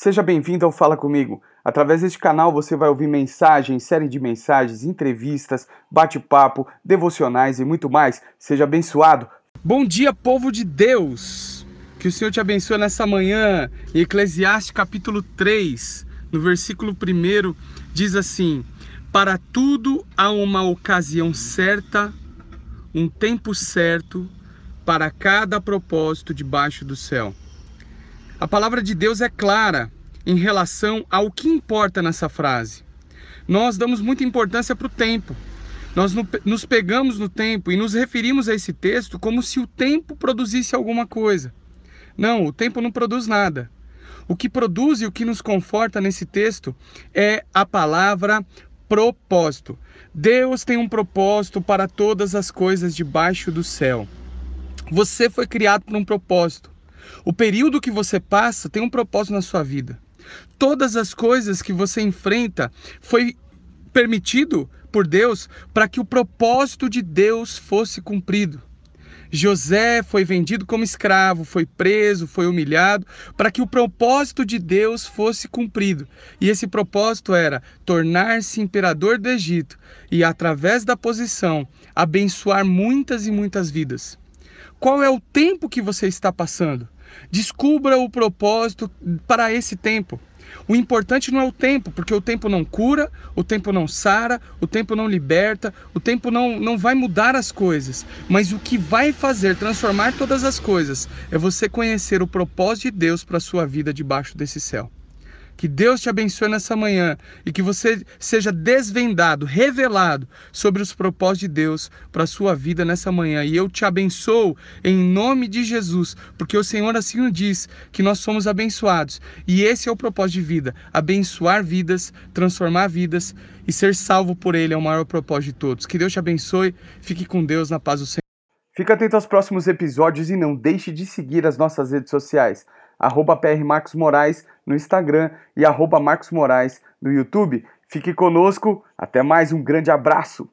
Seja bem-vindo ao Fala Comigo. Através deste canal você vai ouvir mensagens, série de mensagens, entrevistas, bate-papo, devocionais e muito mais. Seja abençoado. Bom dia, povo de Deus! Que o Senhor te abençoe nessa manhã. Em Eclesiastes capítulo 3, no versículo 1, diz assim: Para tudo há uma ocasião certa, um tempo certo, para cada propósito debaixo do céu. A palavra de Deus é clara em relação ao que importa nessa frase. Nós damos muita importância para o tempo. Nós nos pegamos no tempo e nos referimos a esse texto como se o tempo produzisse alguma coisa. Não, o tempo não produz nada. O que produz e o que nos conforta nesse texto é a palavra propósito. Deus tem um propósito para todas as coisas debaixo do céu. Você foi criado por um propósito. O período que você passa tem um propósito na sua vida. Todas as coisas que você enfrenta foi permitido por Deus para que o propósito de Deus fosse cumprido. José foi vendido como escravo, foi preso, foi humilhado, para que o propósito de Deus fosse cumprido. E esse propósito era tornar-se imperador do Egito e, através da posição, abençoar muitas e muitas vidas. Qual é o tempo que você está passando? Descubra o propósito para esse tempo. O importante não é o tempo, porque o tempo não cura, o tempo não sara, o tempo não liberta, o tempo não, não vai mudar as coisas. Mas o que vai fazer transformar todas as coisas é você conhecer o propósito de Deus para a sua vida debaixo desse céu. Que Deus te abençoe nessa manhã e que você seja desvendado, revelado sobre os propósitos de Deus para a sua vida nessa manhã. E eu te abençoo em nome de Jesus, porque o Senhor assim nos diz que nós somos abençoados. E esse é o propósito de vida: abençoar vidas, transformar vidas e ser salvo por Ele é o maior propósito de todos. Que Deus te abençoe. Fique com Deus na paz do Senhor. Fica atento aos próximos episódios e não deixe de seguir as nossas redes sociais arroba PR Marcos Moraes no Instagram e arroba Marcos Moraes no YouTube. Fique conosco, até mais, um grande abraço!